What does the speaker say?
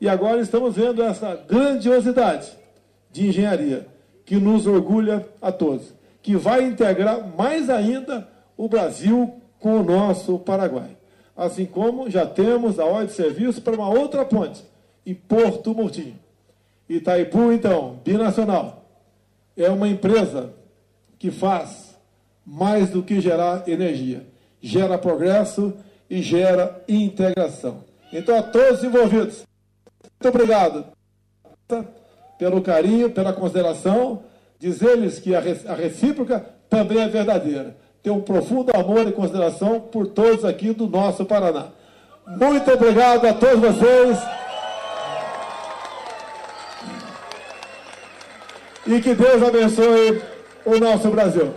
E agora estamos vendo essa grandiosidade de engenharia que nos orgulha a todos, que vai integrar mais ainda o Brasil com o nosso Paraguai. Assim como já temos a ordem de serviço para uma outra ponte, em Porto Murtinho. Itaipu, então, binacional, é uma empresa que faz mais do que gerar energia. Gera progresso e gera integração. Então, a todos envolvidos, muito obrigado pelo carinho, pela consideração. Dizer-lhes que a recíproca também é verdadeira. Tenho um profundo amor e consideração por todos aqui do nosso Paraná. Muito obrigado a todos vocês. E que Deus abençoe o nosso Brasil.